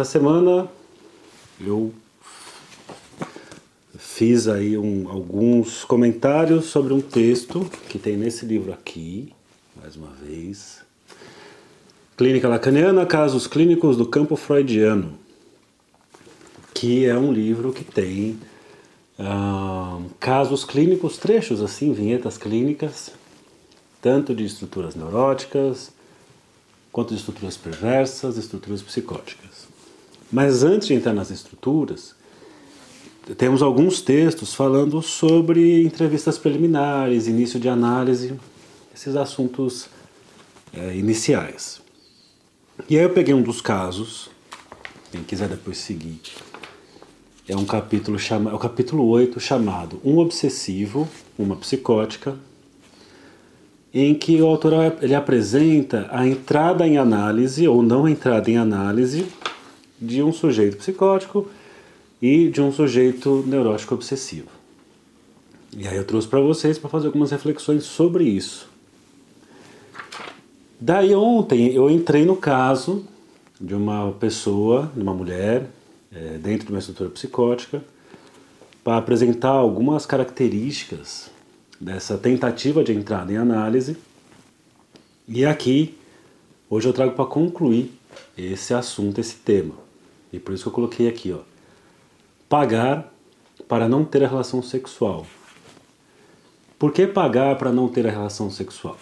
essa semana eu fiz aí um, alguns comentários sobre um texto que tem nesse livro aqui, mais uma vez. Clínica Lacaniana, Casos Clínicos do Campo Freudiano, que é um livro que tem casos clínicos, trechos assim, vinhetas clínicas, tanto de estruturas neuróticas, quanto de estruturas perversas, estruturas psicóticas. Mas antes de entrar nas estruturas, temos alguns textos falando sobre entrevistas preliminares, início de análise, esses assuntos é, iniciais. E aí eu peguei um dos casos, quem quiser depois seguir, é um capítulo chama, é o capítulo 8 chamado Um obsessivo, uma psicótica, em que o autor ele apresenta a entrada em análise ou não entrada em análise de um sujeito psicótico e de um sujeito neurótico obsessivo. E aí eu trouxe para vocês para fazer algumas reflexões sobre isso. Daí ontem eu entrei no caso de uma pessoa, de uma mulher, é, dentro de uma estrutura psicótica, para apresentar algumas características dessa tentativa de entrada em análise. E aqui, hoje eu trago para concluir esse assunto, esse tema. E por isso que eu coloquei aqui, ó. Pagar para não ter a relação sexual. Por que pagar para não ter a relação sexual?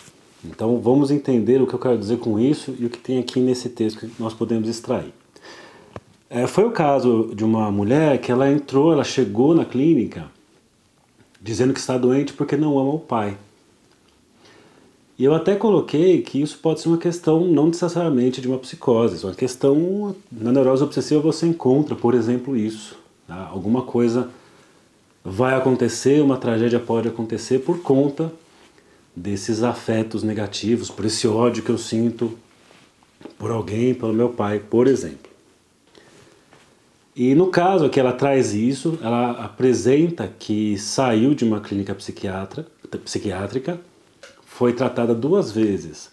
Então vamos entender o que eu quero dizer com isso e o que tem aqui nesse texto que nós podemos extrair. É, foi o caso de uma mulher que ela entrou, ela chegou na clínica dizendo que está doente porque não ama o pai. E eu até coloquei que isso pode ser uma questão não necessariamente de uma psicose, uma questão na neurose obsessiva você encontra, por exemplo, isso. Tá? Alguma coisa vai acontecer, uma tragédia pode acontecer por conta desses afetos negativos, por esse ódio que eu sinto por alguém, pelo meu pai, por exemplo. E no caso que ela traz isso, ela apresenta que saiu de uma clínica psiquiátrica, foi tratada duas vezes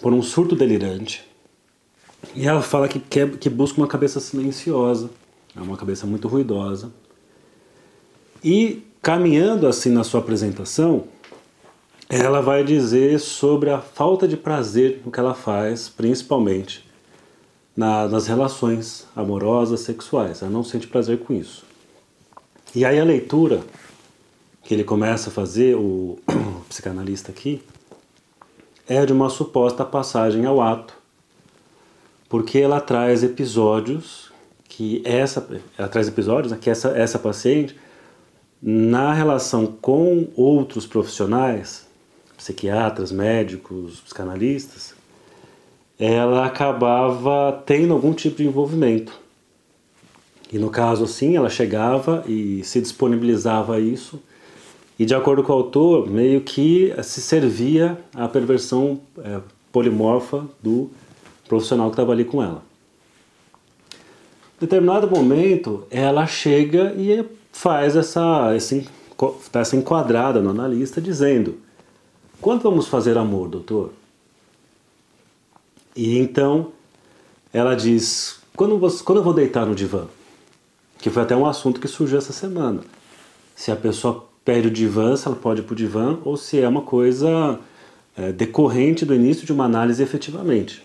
por um surto delirante. E ela fala que, quer, que busca uma cabeça silenciosa, é uma cabeça muito ruidosa. E caminhando assim na sua apresentação, ela vai dizer sobre a falta de prazer no que ela faz, principalmente na, nas relações amorosas, sexuais. Ela não sente prazer com isso. E aí a leitura que ele começa a fazer, o, psicanalista aqui, é de uma suposta passagem ao ato, porque ela traz episódios que essa, ela traz episódios né, que essa, essa paciente, na relação com outros profissionais, psiquiatras, médicos, psicanalistas, ela acabava tendo algum tipo de envolvimento. E no caso, assim, ela chegava e se disponibilizava a isso, e de acordo com o autor, meio que se servia a perversão é, polimorfa do profissional que estava ali com ela. Em determinado momento, ela chega e faz essa, está essa enquadrada no analista, dizendo: Quando vamos fazer amor, doutor? E então ela diz: quando, você, quando eu vou deitar no divã? Que foi até um assunto que surgiu essa semana. Se a pessoa pede o divã, se ela pode ir para o divã, ou se é uma coisa é, decorrente do início de uma análise efetivamente.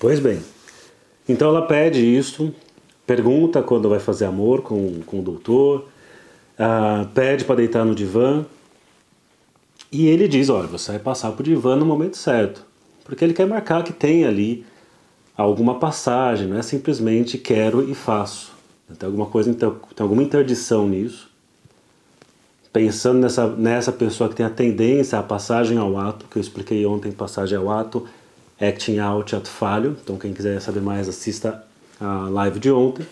Pois bem, então ela pede isso, pergunta quando vai fazer amor com, com o doutor, uh, pede para deitar no divã, e ele diz: olha, você vai passar para o divã no momento certo porque ele quer marcar que tem ali alguma passagem, não é simplesmente quero e faço. Tem alguma coisa, tem alguma interdição nisso. Pensando nessa, nessa pessoa que tem a tendência à passagem ao ato, que eu expliquei ontem, passagem ao ato, acting out, ato falho. Então quem quiser saber mais, assista a live de ontem.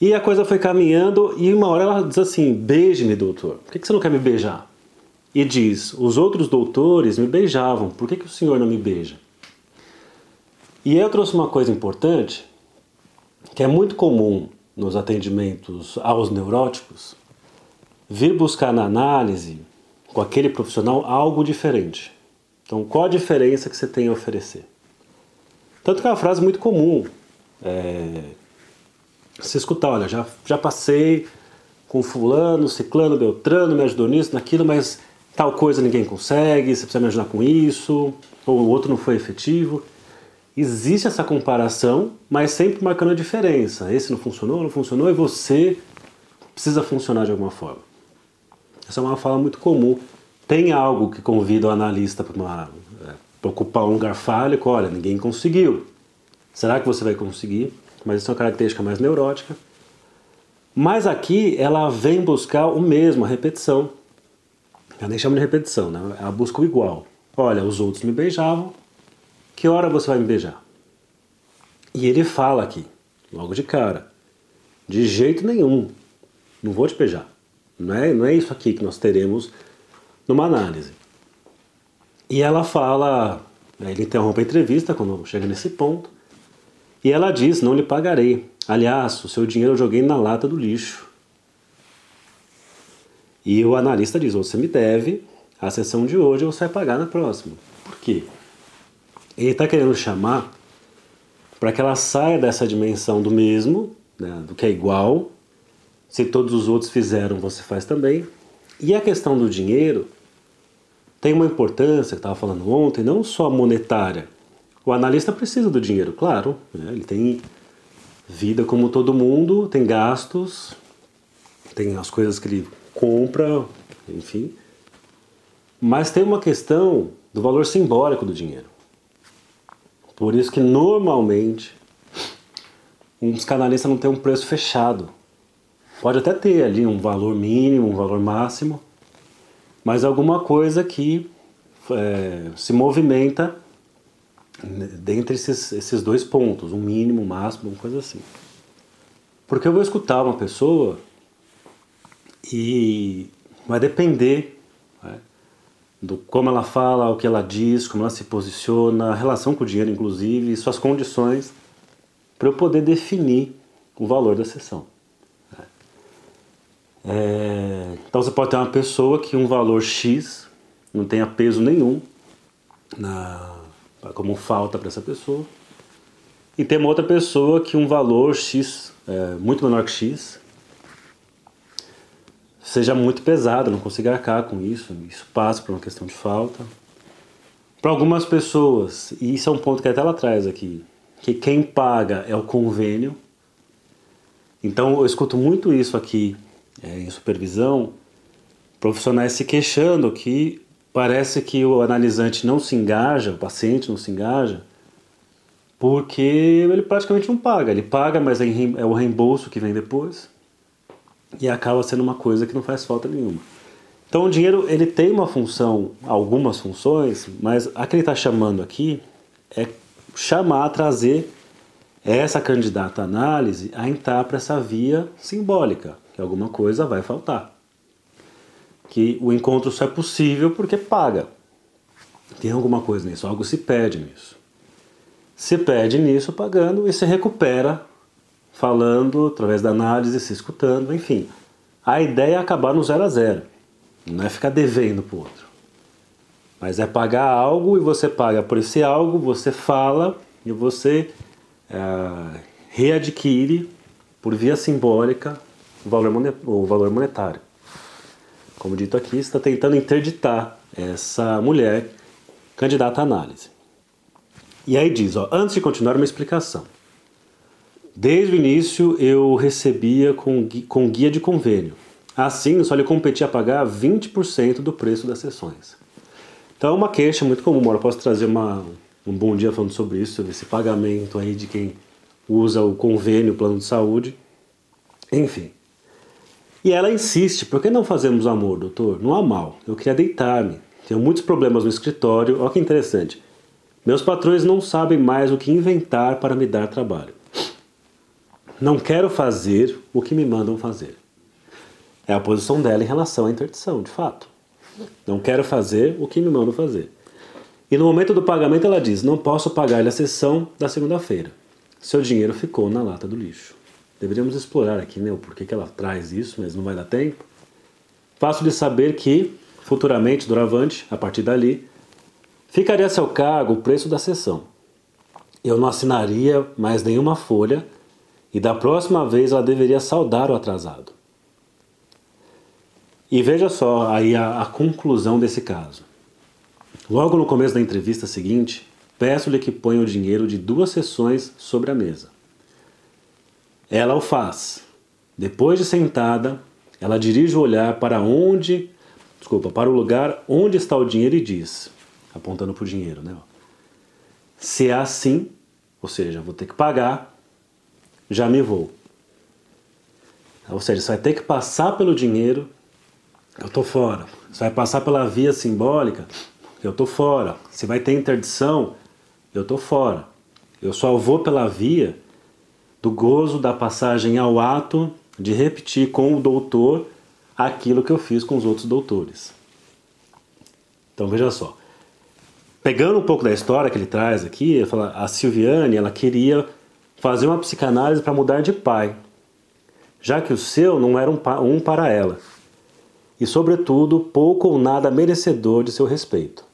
E a coisa foi caminhando e uma hora ela diz assim, beije-me doutor, por que você não quer me beijar? e diz: Os outros doutores me beijavam, por que, que o senhor não me beija? E eu trouxe uma coisa importante, que é muito comum nos atendimentos aos neuróticos, vir buscar na análise com aquele profissional algo diferente. Então, qual a diferença que você tem a oferecer? Tanto que é uma frase muito comum. É, se escutar, olha, já, já passei com fulano, ciclano, beltrano, me ajudou nisso, naquilo, mas tal coisa ninguém consegue, você precisa me ajudar com isso, ou o outro não foi efetivo. Existe essa comparação, mas sempre marcando a diferença. Esse não funcionou, não funcionou, e você precisa funcionar de alguma forma. Essa é uma fala muito comum. Tem algo que convida o analista para é, ocupar um lugar fálico, olha, ninguém conseguiu. Será que você vai conseguir? Mas isso é uma característica mais neurótica. Mas aqui ela vem buscar o mesmo, a repetição. Eu nem chamo de repetição, né? Ela busca o igual. Olha, os outros me beijavam, que hora você vai me beijar? E ele fala aqui, logo de cara, de jeito nenhum, não vou te beijar. Não é, não é isso aqui que nós teremos numa análise. E ela fala, ele interrompe a entrevista quando chega nesse ponto, e ela diz: Não lhe pagarei. Aliás, o seu dinheiro eu joguei na lata do lixo. E o analista diz: Você me deve, a sessão de hoje você vai pagar na próxima. Por quê? Ele está querendo chamar para que ela saia dessa dimensão do mesmo, né, do que é igual. Se todos os outros fizeram, você faz também. E a questão do dinheiro tem uma importância, que estava falando ontem, não só monetária. O analista precisa do dinheiro, claro. Né, ele tem vida como todo mundo, tem gastos, tem as coisas que ele compra, enfim. Mas tem uma questão do valor simbólico do dinheiro. Por isso que normalmente um psicanalista não tem um preço fechado. Pode até ter ali um valor mínimo, um valor máximo, mas alguma coisa que é, se movimenta dentre esses, esses dois pontos, um mínimo, um máximo, uma coisa assim. Porque eu vou escutar uma pessoa e vai depender né, do como ela fala, o que ela diz, como ela se posiciona, a relação com o dinheiro, inclusive, suas condições, para eu poder definir o valor da sessão. É, então você pode ter uma pessoa que um valor X não tenha peso nenhum na, como falta para essa pessoa, e tem uma outra pessoa que um valor X, é, muito menor que X, seja muito pesada, não consiga arcar com isso, isso passa por uma questão de falta. Para algumas pessoas, e isso é um ponto que até ela traz aqui, que quem paga é o convênio. Então eu escuto muito isso aqui é, em supervisão, profissionais se queixando que parece que o analisante não se engaja, o paciente não se engaja, porque ele praticamente não paga. Ele paga, mas é, é o reembolso que vem depois e acaba sendo uma coisa que não faz falta nenhuma. Então o dinheiro ele tem uma função, algumas funções, mas a que ele está chamando aqui é chamar, trazer essa candidata à análise a entrar para essa via simbólica, que alguma coisa vai faltar. Que o encontro só é possível porque paga. Tem alguma coisa nisso, algo se perde nisso. Se perde nisso pagando e se recupera falando através da análise, se escutando, enfim. A ideia é acabar no zero a zero, não é ficar devendo para o outro. Mas é pagar algo e você paga por esse algo, você fala e você é, readquire por via simbólica o valor, o valor monetário. Como dito aqui, está tentando interditar essa mulher candidata à análise. E aí diz, ó, antes de continuar, uma explicação. Desde o início eu recebia com, com guia de convênio. Assim, só lhe competia pagar 20% do preço das sessões. Então é uma queixa muito comum. Agora posso trazer uma, um bom dia falando sobre isso, sobre esse pagamento aí de quem usa o convênio, o plano de saúde. Enfim. E ela insiste, por que não fazemos amor, doutor? Não há mal. Eu queria deitar-me. Tenho muitos problemas no escritório. Olha que interessante. Meus patrões não sabem mais o que inventar para me dar trabalho. Não quero fazer o que me mandam fazer. É a posição dela em relação à interdição, de fato. Não quero fazer o que me mandam fazer. E no momento do pagamento ela diz: Não posso pagar-lhe a sessão da segunda-feira. Seu dinheiro ficou na lata do lixo. Deveríamos explorar aqui né, o porquê que ela traz isso, mas não vai dar tempo. Faço de saber que, futuramente, doravante, a partir dali, ficaria a seu cargo o preço da sessão. eu não assinaria mais nenhuma folha e da próxima vez ela deveria saudar o atrasado. E veja só aí a, a conclusão desse caso. Logo no começo da entrevista seguinte, peço-lhe que ponha o dinheiro de duas sessões sobre a mesa. Ela o faz. Depois de sentada, ela dirige o olhar para onde, desculpa, para o lugar onde está o dinheiro e diz, apontando para o dinheiro, né? Se é assim, ou seja, vou ter que pagar, já me vou. Ou seja, você vai ter que passar pelo dinheiro, eu tô fora. Você vai passar pela via simbólica, eu tô fora. Se vai ter interdição, eu tô fora. Eu só vou pela via do gozo da passagem ao ato de repetir com o doutor aquilo que eu fiz com os outros doutores. Então veja só. Pegando um pouco da história que ele traz aqui, fala, a Silviane ela queria fazer uma psicanálise para mudar de pai, já que o seu não era um, um para ela, e sobretudo pouco ou nada merecedor de seu respeito.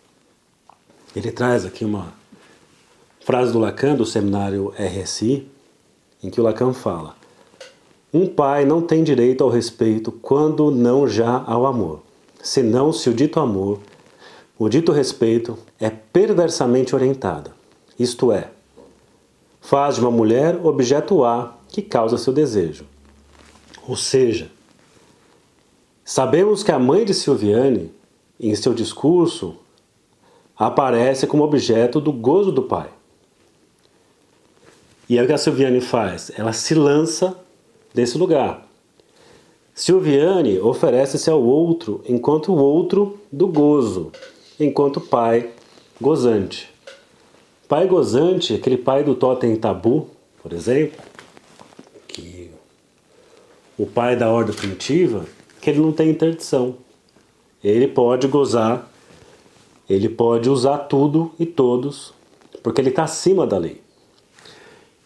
Ele traz aqui uma frase do Lacan do seminário RSI, em que o Lacan fala: Um pai não tem direito ao respeito quando não já ao amor, senão se o dito amor, o dito respeito é perversamente orientado, isto é, faz de uma mulher objeto A que causa seu desejo. Ou seja, sabemos que a mãe de Silviane, em seu discurso, aparece como objeto do gozo do pai. E é o que a Silviane faz? Ela se lança desse lugar. Silviane oferece-se ao outro enquanto o outro do gozo, enquanto pai gozante. Pai gozante, aquele pai do totem tabu, por exemplo, que o pai da ordem primitiva, que ele não tem interdição. Ele pode gozar ele pode usar tudo e todos, porque ele está acima da lei.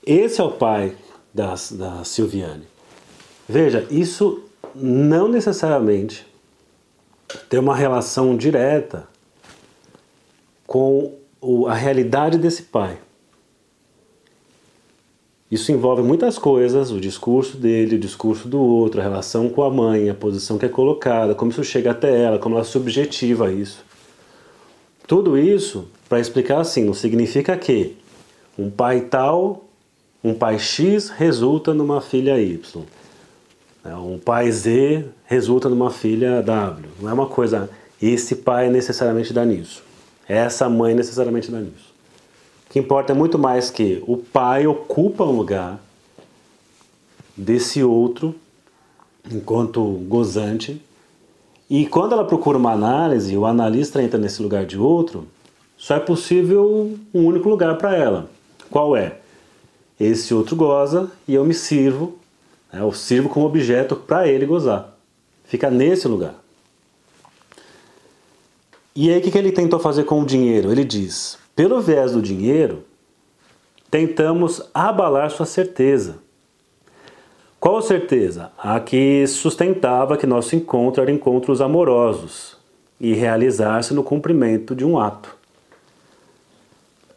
Esse é o pai da, da Silviane. Veja, isso não necessariamente tem uma relação direta com o, a realidade desse pai. Isso envolve muitas coisas, o discurso dele, o discurso do outro, a relação com a mãe, a posição que é colocada, como isso chega até ela, como ela subjetiva isso. Tudo isso para explicar assim, não significa que um pai tal, um pai X resulta numa filha Y. Né? Um pai Z resulta numa filha W. Não é uma coisa, esse pai necessariamente dá nisso. Essa mãe necessariamente dá nisso. O que importa é muito mais que o pai ocupa um lugar desse outro enquanto gozante e quando ela procura uma análise, o analista entra nesse lugar de outro, só é possível um único lugar para ela. Qual é? Esse outro goza e eu me sirvo, né, eu sirvo como objeto para ele gozar. Fica nesse lugar. E aí o que, que ele tentou fazer com o dinheiro? Ele diz: pelo viés do dinheiro, tentamos abalar sua certeza qual certeza? A que sustentava que nosso encontro era encontros amorosos e realizar-se no cumprimento de um ato.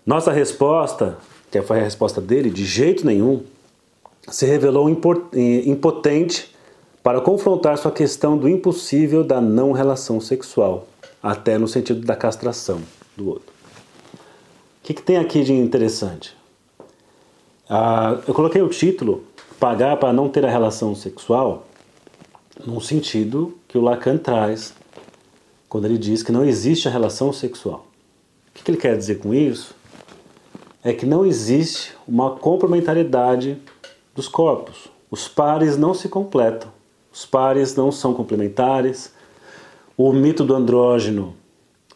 Nossa resposta, que foi a resposta dele, de jeito nenhum, se revelou impotente para confrontar sua questão do impossível da não relação sexual, até no sentido da castração do outro. O que, que tem aqui de interessante? Ah, eu coloquei o título pagar para não ter a relação sexual, num sentido que o Lacan traz quando ele diz que não existe a relação sexual. O que ele quer dizer com isso? É que não existe uma complementariedade dos corpos. Os pares não se completam. Os pares não são complementares. O mito do andrógeno,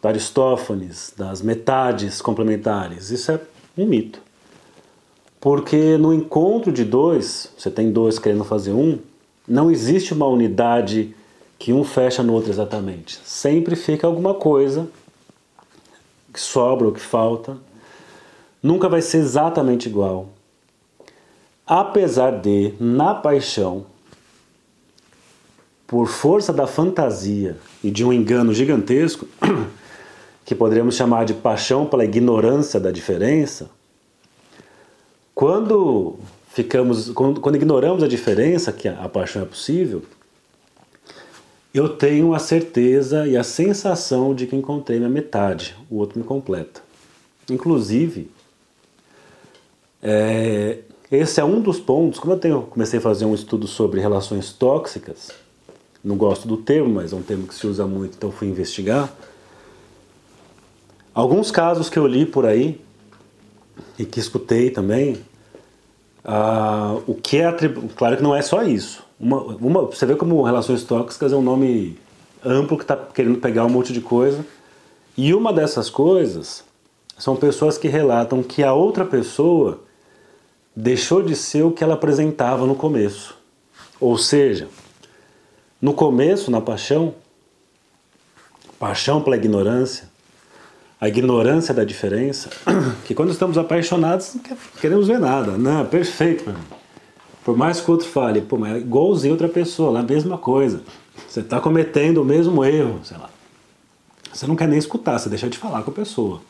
da Aristófanes, das metades complementares, isso é um mito. Porque no encontro de dois, você tem dois querendo fazer um, não existe uma unidade que um fecha no outro exatamente. Sempre fica alguma coisa que sobra ou que falta. Nunca vai ser exatamente igual. Apesar de, na paixão, por força da fantasia e de um engano gigantesco, que poderíamos chamar de paixão pela ignorância da diferença, quando ficamos, quando, quando ignoramos a diferença que a, a paixão é possível, eu tenho a certeza e a sensação de que encontrei minha metade, o outro me completa. Inclusive, é, esse é um dos pontos. Como eu tenho, comecei a fazer um estudo sobre relações tóxicas, não gosto do termo, mas é um termo que se usa muito, então fui investigar. Alguns casos que eu li por aí e que escutei também, o que é claro que não é só isso. Uma, uma, você vê como relações tóxicas é um nome amplo que está querendo pegar um monte de coisa. E uma dessas coisas são pessoas que relatam que a outra pessoa deixou de ser o que ela apresentava no começo. Ou seja, no começo, na paixão, paixão pela ignorância, a ignorância da diferença, que quando estamos apaixonados não queremos ver nada. Não, perfeito. Por mais que o outro fale, pô, mas é igualzinho outra pessoa, é a mesma coisa. Você está cometendo o mesmo erro, sei lá. Você não quer nem escutar, você deixa de falar com a pessoa.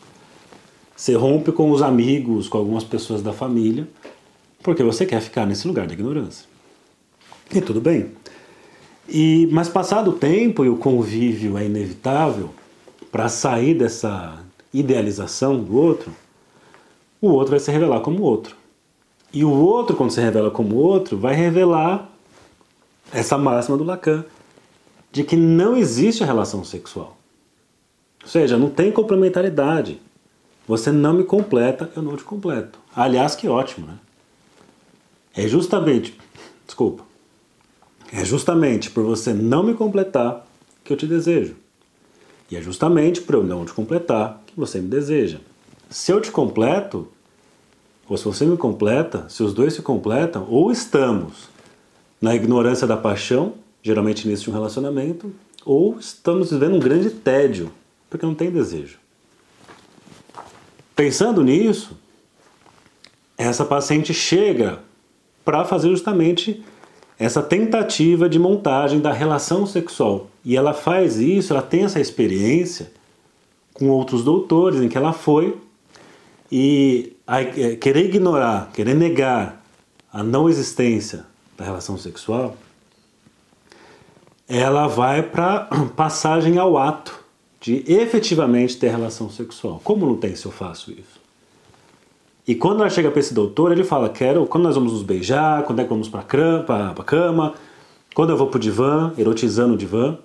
Você rompe com os amigos, com algumas pessoas da família, porque você quer ficar nesse lugar da ignorância. E tudo bem. E mas passado o tempo e o convívio é inevitável, para sair dessa idealização do outro, o outro vai se revelar como outro. E o outro, quando se revela como outro, vai revelar essa máxima do Lacan de que não existe a relação sexual. Ou seja, não tem complementaridade. Você não me completa, eu não te completo. Aliás, que ótimo, né? É justamente, desculpa, é justamente por você não me completar que eu te desejo. E é justamente por eu não te completar que você me deseja. Se eu te completo, ou se você me completa, se os dois se completam, ou estamos na ignorância da paixão, geralmente início um relacionamento, ou estamos vivendo um grande tédio, porque não tem desejo. Pensando nisso, essa paciente chega para fazer justamente essa tentativa de montagem da relação sexual. E ela faz isso, ela tem essa experiência com outros doutores em que ela foi e é, querer ignorar, querer negar a não existência da relação sexual, ela vai para passagem ao ato de efetivamente ter relação sexual. Como não tem se eu faço isso? E quando ela chega para esse doutor, ele fala: Quero, quando nós vamos nos beijar, quando é que vamos para a cama, quando eu vou para o divã, erotizando o divã.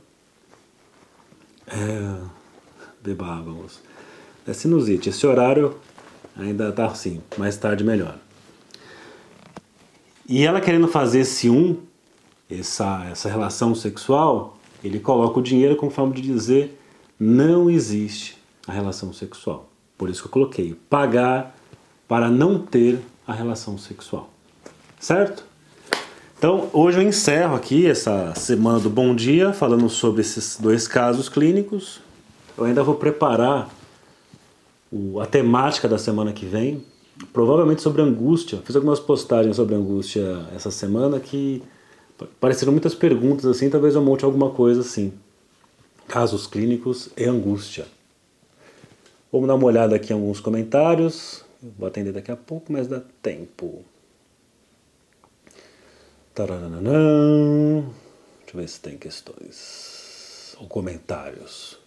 É. Bebávamos. É sinusite. Esse horário ainda tá assim, mais tarde melhor. E ela querendo fazer esse um, essa, essa relação sexual, ele coloca o dinheiro como forma de dizer: não existe a relação sexual. Por isso que eu coloquei pagar para não ter a relação sexual. Certo? Então, hoje eu encerro aqui essa semana do Bom Dia falando sobre esses dois casos clínicos. Eu ainda vou preparar o, a temática da semana que vem, provavelmente sobre angústia. Fiz algumas postagens sobre angústia essa semana que pareceram muitas perguntas assim, talvez eu monte alguma coisa assim. Casos clínicos e angústia. Vamos dar uma olhada aqui em alguns comentários. Vou atender daqui a pouco, mas dá tempo. Taranã. Deixa eu ver se tem questões ou comentários.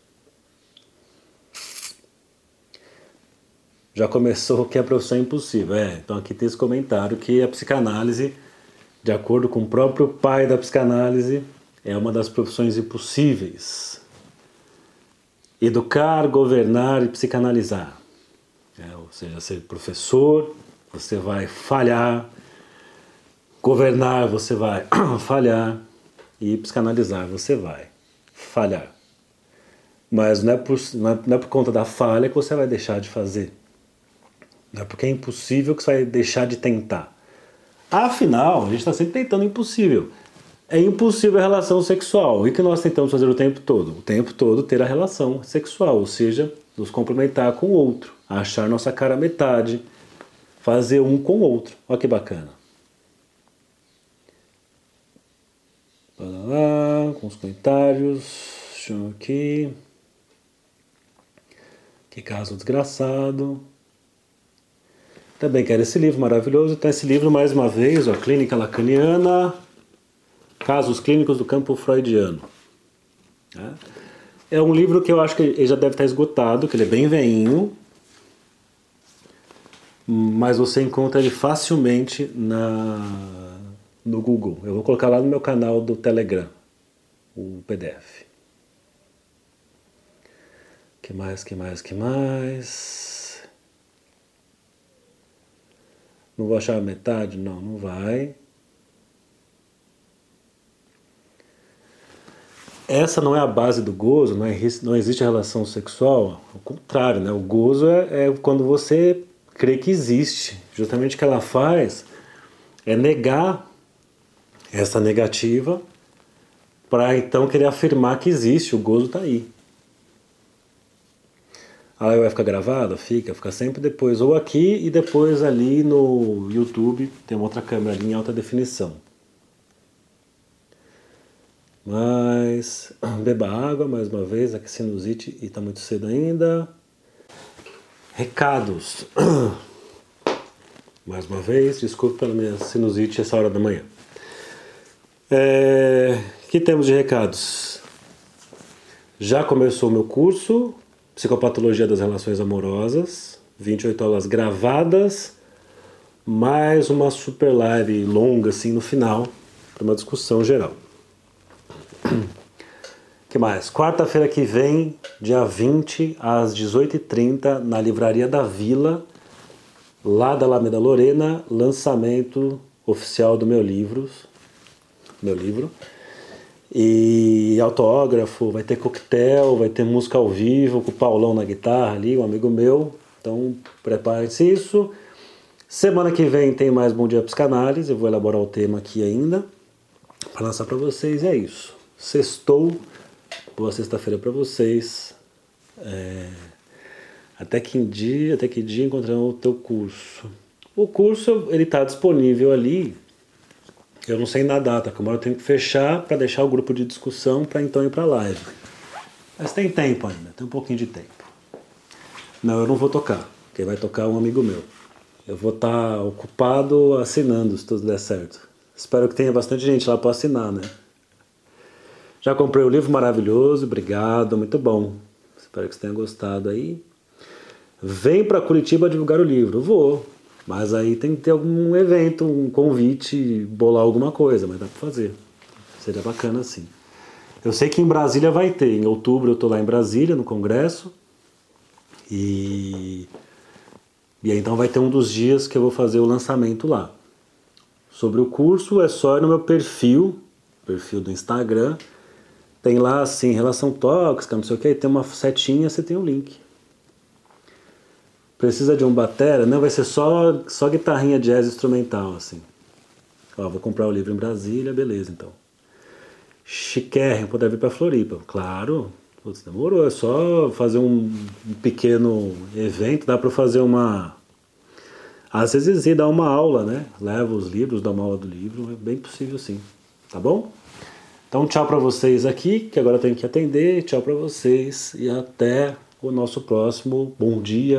Já começou que a profissão é impossível. É, então aqui tem esse comentário que a psicanálise, de acordo com o próprio pai da psicanálise, é uma das profissões impossíveis. Educar, governar e psicanalizar. É, ou seja, ser professor, você vai falhar, governar, você vai falhar, e psicanalizar, você vai falhar. Mas não é, por, não é, não é por conta da falha que você vai deixar de fazer. Não é porque é impossível que você vai deixar de tentar. Afinal, a gente está sempre tentando impossível. É impossível a relação sexual. E que nós tentamos fazer o tempo todo? O tempo todo ter a relação sexual, ou seja, nos complementar com o outro, achar nossa cara metade, fazer um com o outro. Olha que bacana. Lá, com os comentários. Deixa aqui. Que caso desgraçado. Também quero esse livro maravilhoso. Então, esse livro, mais uma vez, ó, Clínica Lacaniana, Casos Clínicos do Campo Freudiano. É um livro que eu acho que ele já deve estar esgotado, que ele é bem veinho, mas você encontra ele facilmente na, no Google. Eu vou colocar lá no meu canal do Telegram, o PDF. Que mais, que mais, que mais? Não vou achar a metade? Não, não vai. Essa não é a base do gozo, não, é, não existe relação sexual. Ao contrário, né? o gozo é, é quando você crê que existe. Justamente o que ela faz é negar essa negativa para então querer afirmar que existe, o gozo está aí. Aí vai ficar gravado? Fica, fica sempre depois, ou aqui e depois ali no YouTube, tem uma outra câmera ali em alta definição. Mas beba água mais uma vez, aqui sinusite e está muito cedo ainda. Recados. Mais uma vez, desculpe pela minha sinusite essa hora da manhã. É, que temos de recados? Já começou o meu curso Psicopatologia das Relações Amorosas, 28 aulas gravadas, mais uma super live longa assim no final, para uma discussão geral. que mais? Quarta-feira que vem, dia 20, às 18h30, na Livraria da Vila, lá da Alameda Lorena, lançamento oficial do meu livro, meu livro. E autógrafo, vai ter coquetel, vai ter música ao vivo com o Paulão na guitarra ali, um amigo meu. Então prepare-se isso. Semana que vem tem mais Bom Dia Psicanálise, eu vou elaborar o tema aqui ainda para lançar para vocês. é isso. Sextou, boa sexta-feira para vocês. É... Até que dia, até que dia encontramos o teu curso. O curso ele está disponível ali eu não sei na data, como eu tenho que fechar para deixar o grupo de discussão para então ir para a live. Mas tem tempo ainda, tem um pouquinho de tempo. Não, eu não vou tocar. Quem vai tocar é um amigo meu. Eu vou estar tá ocupado assinando se tudo der certo. Espero que tenha bastante gente lá para assinar, né? Já comprei o livro maravilhoso, obrigado, muito bom. Espero que você tenha gostado aí. Vem para Curitiba divulgar o livro. Vou. Mas aí tem que ter algum evento, um convite, bolar alguma coisa, mas dá para fazer. Seria bacana assim. Eu sei que em Brasília vai ter. Em outubro eu estou lá em Brasília, no congresso. E, e aí então vai ter um dos dias que eu vou fazer o lançamento lá. Sobre o curso é só ir no meu perfil, perfil do Instagram. Tem lá assim, relação tóxica, não sei o que, tem uma setinha, você tem o um link. Precisa de um batera? Não, vai ser só, só guitarrinha jazz instrumental, assim. Ó, vou comprar o livro em Brasília, beleza, então. Chiquérrimo, poder vir para Floripa. Claro, putz, demorou, é só fazer um, pequeno evento, dá para fazer uma... Às vezes ir dar uma aula, né? Leva os livros, dá uma aula do livro, é bem possível sim, tá bom? Então tchau para vocês aqui, que agora eu tenho que atender, tchau para vocês e até o nosso próximo. Bom Dia